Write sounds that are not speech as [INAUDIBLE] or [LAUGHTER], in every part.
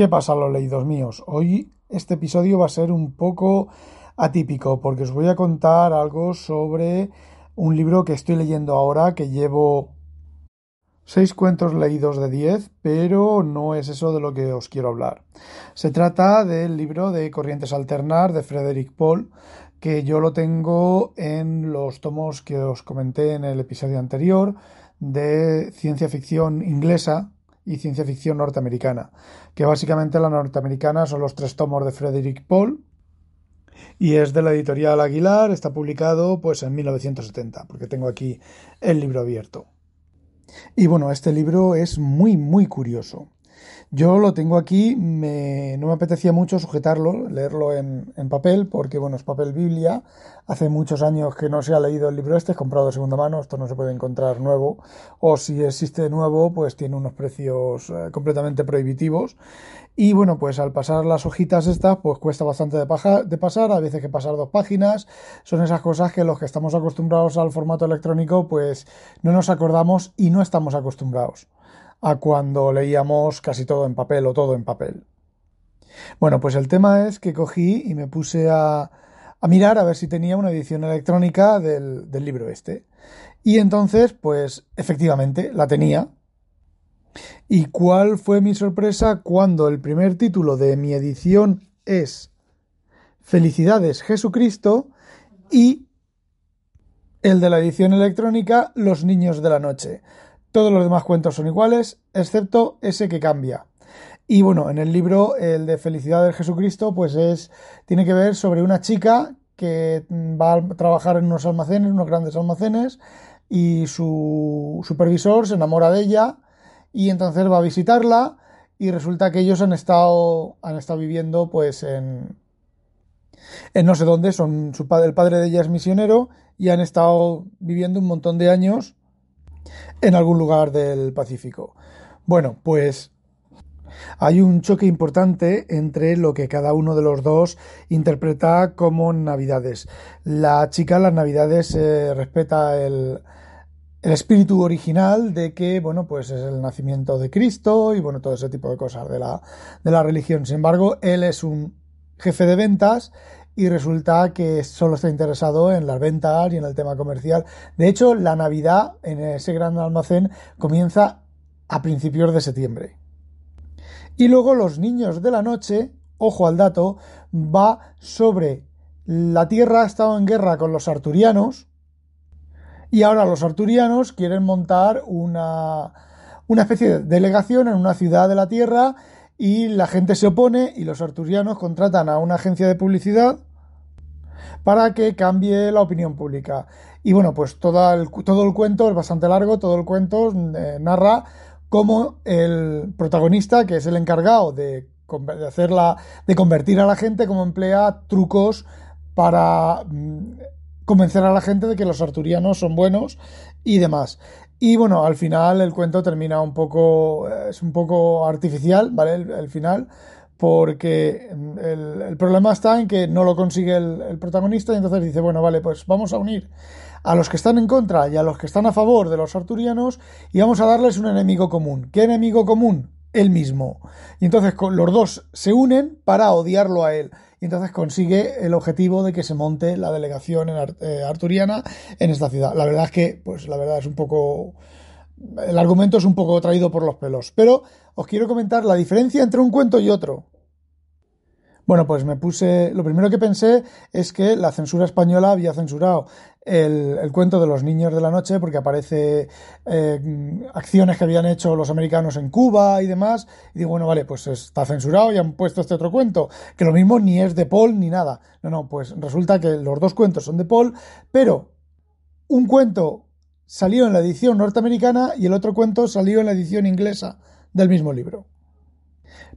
¿Qué pasa, los leídos míos? Hoy este episodio va a ser un poco atípico porque os voy a contar algo sobre un libro que estoy leyendo ahora que llevo seis cuentos leídos de diez, pero no es eso de lo que os quiero hablar. Se trata del libro de Corrientes Alternar de Frederick Paul, que yo lo tengo en los tomos que os comenté en el episodio anterior de ciencia ficción inglesa y ciencia ficción norteamericana, que básicamente la norteamericana son los tres tomos de Frederick Paul y es de la editorial Aguilar, está publicado pues en 1970, porque tengo aquí el libro abierto. Y bueno, este libro es muy muy curioso. Yo lo tengo aquí, me, no me apetecía mucho sujetarlo, leerlo en, papel, porque bueno, es papel Biblia. Hace muchos años que no se ha leído el libro este, es comprado de segunda mano, esto no se puede encontrar nuevo. O si existe nuevo, pues tiene unos precios eh, completamente prohibitivos. Y bueno, pues al pasar las hojitas estas, pues cuesta bastante de, de pasar, a veces que pasar dos páginas. Son esas cosas que los que estamos acostumbrados al formato electrónico, pues no nos acordamos y no estamos acostumbrados a cuando leíamos casi todo en papel o todo en papel. Bueno, pues el tema es que cogí y me puse a, mirar a ver si tenía una edición electrónica del libro este. Y entonces, pues efectivamente, la tenía. ¿Y cuál fue mi sorpresa cuando el primer título de mi edición es Felicidades Jesucristo y el de la edición electrónica Los Niños de la Noche? Todos los demás cuentos son iguales, excepto ese que cambia. Y bueno, en el libro, el de Felicidad del Jesucristo, pues es, tiene que ver sobre una chica que va a trabajar en unos almacenes, unos grandes almacenes, y su supervisor se enamora de ella, y entonces va a visitarla, y resulta que ellos han estado, han estado viviendo pues en, en no sé dónde, son su padre, el padre de ella es misionero, y han estado viviendo un montón de años en algún lugar del Pacífico. Bueno, pues hay un choque importante entre lo que cada uno de los dos interpreta como Navidades. La chica las Navidades eh, respeta el, el, espíritu original de que, bueno, pues es el nacimiento de Cristo y, bueno, todo ese tipo de cosas de la, de la religión. Sin embargo, él es un jefe de ventas y resulta que solo está interesado en las ventas y en el tema comercial. De hecho, la Navidad en ese gran almacén comienza a principios de septiembre. Y luego los niños de la noche, ojo al dato, va sobre la Tierra ha estado en guerra con los arturianos y ahora los arturianos quieren montar una, una especie de delegación en una ciudad de la Tierra y la gente se opone y los arturianos contratan a una agencia de publicidad para que cambie la opinión pública. Y bueno, pues todo el, todo el cuento es bastante largo, todo el cuento eh, narra cómo el protagonista, que es el encargado de, de, hacerla, de convertir a la gente, cómo emplea trucos para mm, convencer a la gente de que los arturianos son buenos y demás. Y bueno, al final el cuento termina un poco, es un poco artificial, ¿vale? El, final, porque el, el, problema está en que no lo consigue el, protagonista y entonces dice, bueno, vale, pues vamos a unir a los que están en contra y a los que están a favor de los arturianos y vamos a darles un enemigo común. ¿Qué enemigo común? Él mismo. Y entonces los dos se unen para odiarlo a él y entonces consigue el objetivo de que se monte la delegación eh, arturiana en esta ciudad. La verdad es que, pues la verdad es un poco... El argumento es un poco traído por los pelos, pero os quiero comentar la diferencia entre un cuento y otro. Bueno, pues me puse. Lo primero que pensé es que la censura española había censurado el, el cuento de los niños de la noche porque aparece eh, acciones que habían hecho los americanos en Cuba y demás. Y digo, bueno, vale, pues está censurado y han puesto este otro cuento, que lo mismo ni es de Paul ni nada. No, no, pues resulta que los dos cuentos son de Paul, pero un cuento salió en la edición norteamericana y el otro cuento salió en la edición inglesa del mismo libro.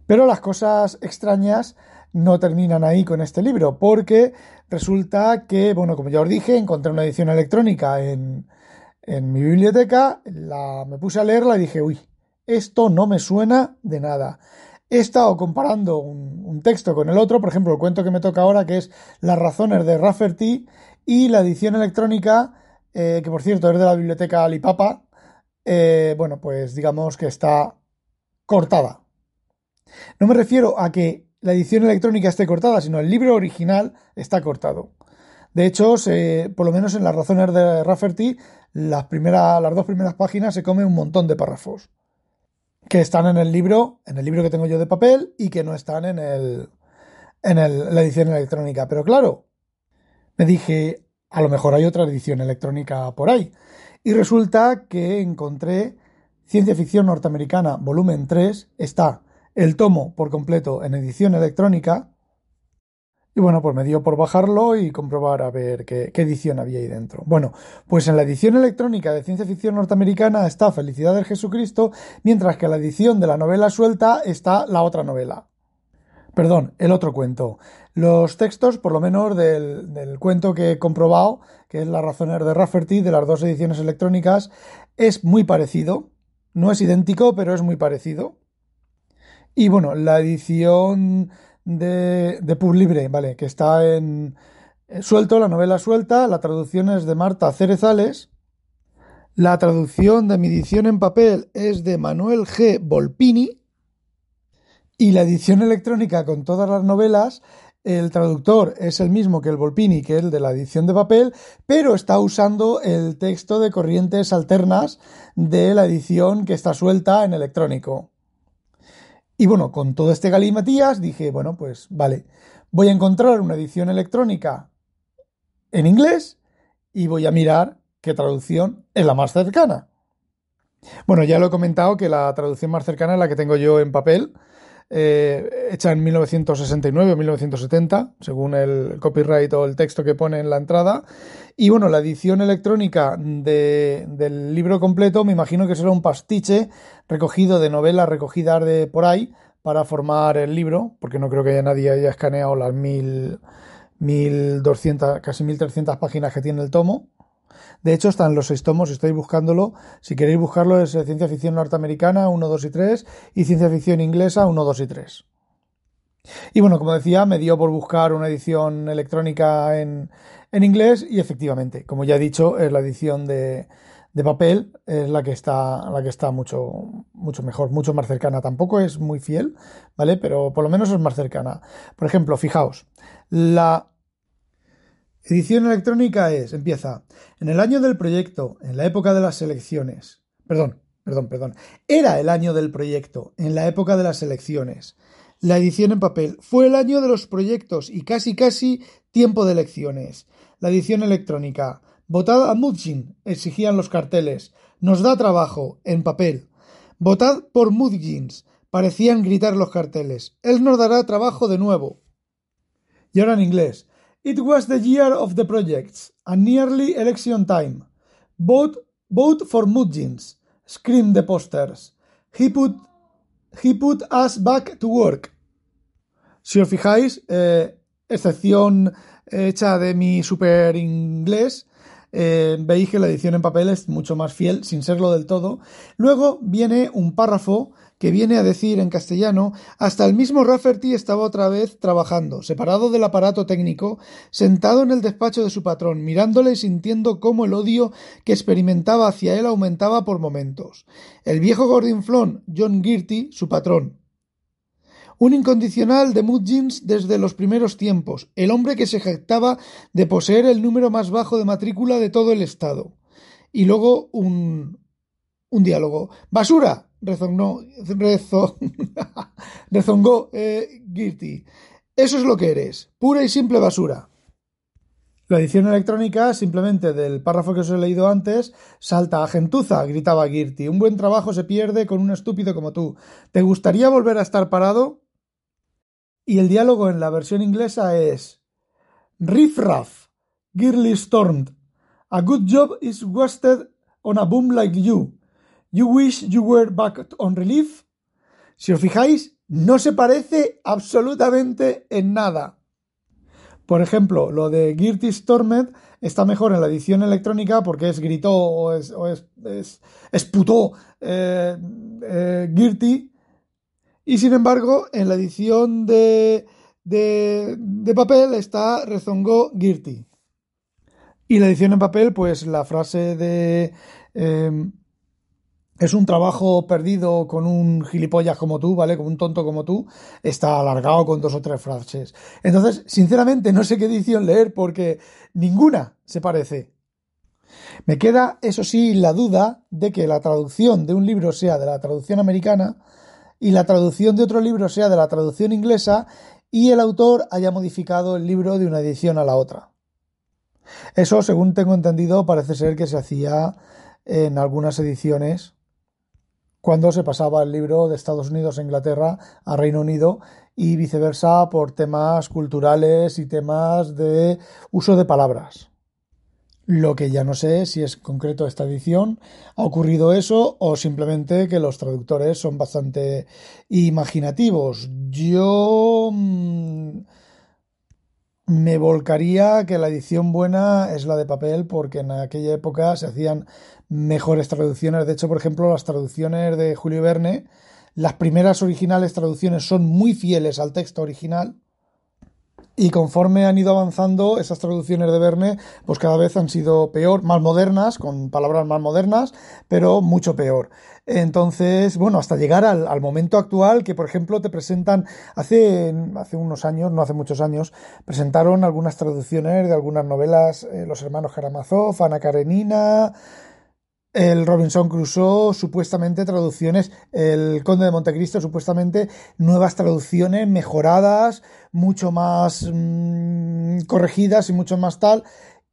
Pero las cosas extrañas no terminan ahí con este libro, porque resulta que, bueno, como ya os dije, encontré una edición electrónica en, en mi biblioteca, la, me puse a leerla y dije, uy, esto no me suena de nada. He estado comparando un, texto con el otro, por ejemplo, el cuento que me toca ahora, que es Las razones de Rafferty, y la edición electrónica, eh, que por cierto es de la biblioteca Alipapa, eh, bueno, pues digamos que está cortada. No me refiero a que la edición electrónica esté cortada, sino el libro original está cortado. De hecho, por lo menos en las razones de Rafferty, las, las dos primeras páginas se come un montón de párrafos que están en el libro, en el libro que tengo yo de papel y que no están en el en la edición electrónica. Pero claro, me dije, a lo mejor hay otra edición electrónica por ahí. Y resulta que encontré Ciencia Ficción Norteamericana, volumen 3, está el tomo por completo en edición electrónica. Y bueno, pues me dio por bajarlo y comprobar a ver qué, edición había ahí dentro. Bueno, pues en la edición electrónica de ciencia ficción norteamericana está Felicidad del Jesucristo, mientras que en la edición de la novela suelta está la otra novela. Perdón, el otro cuento. Los textos, por lo menos del, del cuento que he comprobado, que es La Razoner de Rafferty, de las dos ediciones electrónicas, es muy parecido. No es idéntico, pero es muy parecido. Y bueno, la edición de, de Pub Libre, ¿vale? Que está en eh, suelto, la novela suelta, la traducción es de Marta Cerezales. La traducción de mi edición en papel es de Manuel G. Volpini. Y la edición electrónica con todas las novelas, el traductor es el mismo que el Volpini, que es el de la edición de papel, pero está usando el texto de corrientes alternas de la edición que está suelta en electrónico. Y bueno, con todo este galimatías dije, bueno, pues vale, voy a encontrar una edición electrónica en inglés y voy a mirar qué traducción es la más cercana. Bueno, ya lo he comentado que la traducción más cercana es la que tengo yo en papel, eh, hecha en 1969 o 1970, según el copyright o el texto que pone en la entrada. Y bueno, la edición electrónica del libro completo me imagino que será un pastiche recogido de novelas recogidas de por ahí para formar el libro, porque no creo que haya nadie haya escaneado las mil, 1200, casi 1300 páginas que tiene el tomo. De hecho, están los seis tomos, estáis buscándolo. Si queréis buscarlo, es Ciencia Ficción Norteamericana 1, 2 y 3 y Ciencia Ficción Inglesa 1, 2 y 3. Y bueno, como decía, me dio por buscar una edición electrónica en, en inglés y efectivamente, como ya he dicho, es la edición de, de papel es la que está, la que está mucho, mucho mejor, mucho más cercana. Tampoco es muy fiel, ¿vale? Pero por lo menos es más cercana. Por ejemplo, fijaos, la Edición electrónica es, empieza, en el año del proyecto, en la época de las elecciones. Perdón, perdón, perdón. Era el año del proyecto, en la época de las elecciones. La edición en papel fue el año de los proyectos y casi casi tiempo de elecciones. La edición electrónica. Votad a Mudjin, exigían los carteles. Nos da trabajo, en papel. Votad por Mudjins, parecían gritar los carteles. Él nos dará trabajo de nuevo. Y ahora en inglés. It was the year of the projects, and nearly election time. Vote, vote for Mudgeons, screamed the posters. He put, he put us back to work. Si os fijáis, eh, excepción hecha de mi super inglés, eh, veis que la edición en papel es mucho más fiel, sin serlo del todo. Luego viene un párrafo que viene a decir en castellano, hasta el mismo Rafferty estaba otra vez trabajando, separado del aparato técnico, sentado en el despacho de su patrón, mirándole y sintiendo cómo el odio que experimentaba hacia él aumentaba por momentos. El viejo gordinflón, John Girty, su patrón. Un incondicional de Mudgeons desde los primeros tiempos, el hombre que se jactaba de poseer el número más bajo de matrícula de todo el estado. Y luego un, un diálogo. ¡Basura! rezongó, [LAUGHS] rezongó eh, Girty. Eso es lo que eres, pura y simple basura. La edición electrónica, simplemente del párrafo que os he leído antes, salta a gentuza, gritaba Girty. Un buen trabajo se pierde con un estúpido como tú. ¿Te gustaría volver a estar parado? Y el diálogo en la versión inglesa es Riff Raff, Girly stormed. A good job is wasted on a boom like you. You wish you were back on relief. Si os fijáis, no se parece absolutamente en nada. Por ejemplo, lo de Girty Stormed está mejor en la edición electrónica porque es gritó o es, esputó eh, eh Y sin embargo, en la edición de, de, de papel está rezongó Girty. Y la edición en papel, pues la frase de... Eh, es un trabajo perdido con un gilipollas como tú, ¿vale? Con un tonto como tú, está alargado con dos o tres frases. Entonces, sinceramente, no sé qué edición leer porque ninguna se parece. Me queda, eso sí, la duda de que la traducción de un libro sea de la traducción americana y la traducción de otro libro sea de la traducción inglesa y el autor haya modificado el libro de una edición a la otra. Eso, según tengo entendido, parece ser que se hacía en algunas ediciones cuando se pasaba el libro de Estados Unidos a Inglaterra a Reino Unido y viceversa por temas culturales y temas de uso de palabras. Lo que ya no sé si es concreto esta edición, ha ocurrido eso o simplemente que los traductores son bastante imaginativos. Yo mm, me volcaría que la edición buena es la de papel porque en aquella época se hacían mejores traducciones. De hecho, por ejemplo, las traducciones de Julio Verne, las primeras originales traducciones son muy fieles al texto original. Y conforme han ido avanzando, esas traducciones de Verne, pues cada vez han sido peor, más modernas, con palabras más modernas, pero mucho peor. Entonces, bueno, hasta llegar al, momento actual, que por ejemplo te presentan, hace, hace unos años, no hace muchos años, presentaron algunas traducciones de algunas novelas, eh, los hermanos Karamazov, Ana Karenina, el Robinson Crusoe, supuestamente traducciones, el Conde de Montecristo, supuestamente nuevas traducciones mejoradas, mucho más mm, corregidas y mucho más tal.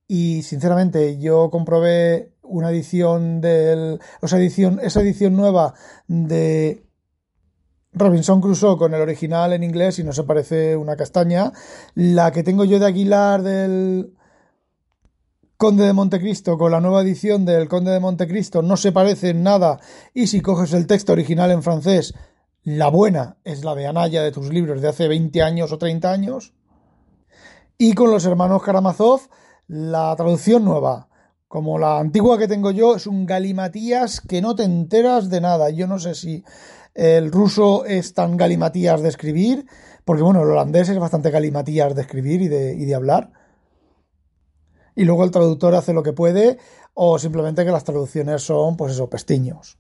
Y sinceramente, yo comprobé una edición del. O sea, edición, esa edición nueva de Robinson Crusoe con el original en inglés y no se parece una castaña. La que tengo yo de Aguilar del Conde de Montecristo con la nueva edición del Conde de Montecristo no se parece en nada y si coges el texto original en francés, la buena es la de Anaya de tus libros de hace 20 años o 30 años. Y con los hermanos Karamazov, la traducción nueva, como la antigua que tengo yo, es un galimatías que no te enteras de nada. Yo no sé si el ruso es tan galimatías de escribir, porque bueno, el holandés es bastante galimatías de escribir y de, y de hablar y luego el traductor hace lo que puede o simplemente que las traducciones son, pues eso, pestiños.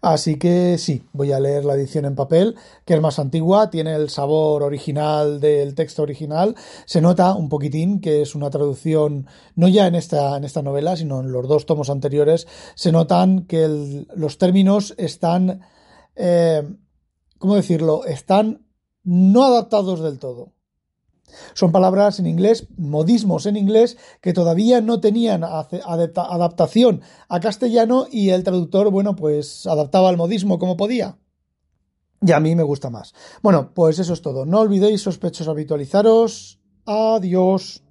Así que sí, voy a leer la edición en papel, que es más antigua, tiene el sabor original del texto original. Se nota un poquitín que es una traducción, no ya en esta, en novela, sino en los dos tomos anteriores, se notan que los términos están, eh, ¿cómo decirlo?, están no adaptados del todo. Son palabras en inglés, modismos en inglés, que todavía no tenían adaptación a castellano y el traductor, bueno, pues adaptaba el modismo como podía. Y a mí me gusta más. Bueno, pues eso es todo. No olvidéis, sospechosos, habitualizaros. Adiós.